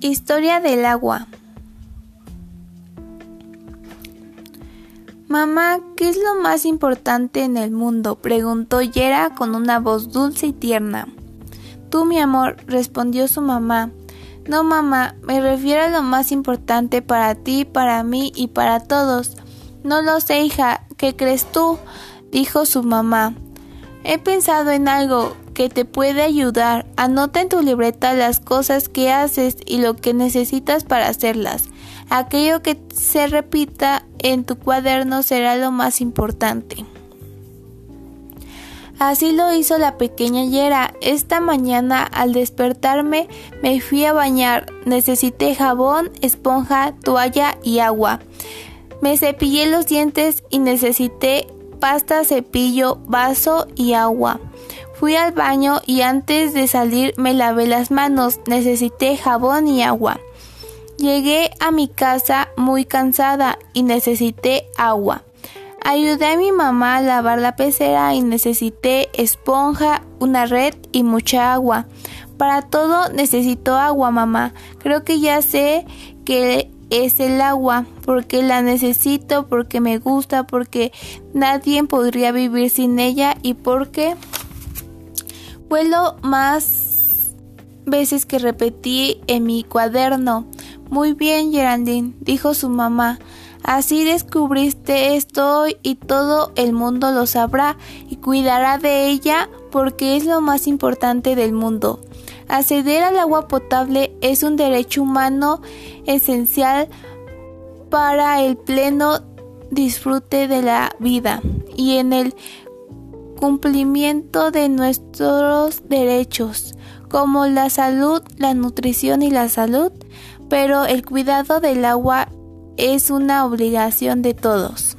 Historia del agua. Mamá, ¿qué es lo más importante en el mundo? preguntó Yera con una voz dulce y tierna. Tú, mi amor, respondió su mamá. No, mamá, me refiero a lo más importante para ti, para mí y para todos. No lo sé, hija, ¿qué crees tú? dijo su mamá. He pensado en algo que te puede ayudar. Anota en tu libreta las cosas que haces y lo que necesitas para hacerlas. Aquello que se repita en tu cuaderno será lo más importante. Así lo hizo la pequeña Yera. Esta mañana al despertarme me fui a bañar. Necesité jabón, esponja, toalla y agua. Me cepillé los dientes y necesité pasta, cepillo, vaso y agua. Fui al baño y antes de salir me lavé las manos. Necesité jabón y agua. Llegué a mi casa muy cansada y necesité agua. Ayudé a mi mamá a lavar la pecera y necesité esponja, una red y mucha agua. Para todo necesito agua, mamá. Creo que ya sé que es el agua, porque la necesito, porque me gusta, porque nadie podría vivir sin ella y porque fue lo más veces que repetí en mi cuaderno. Muy bien, Geraldine, dijo su mamá. Así descubriste esto y todo el mundo lo sabrá y cuidará de ella porque es lo más importante del mundo. Acceder al agua potable es un derecho humano esencial para el pleno disfrute de la vida y en el cumplimiento de nuestros derechos, como la salud, la nutrición y la salud, pero el cuidado del agua es una obligación de todos.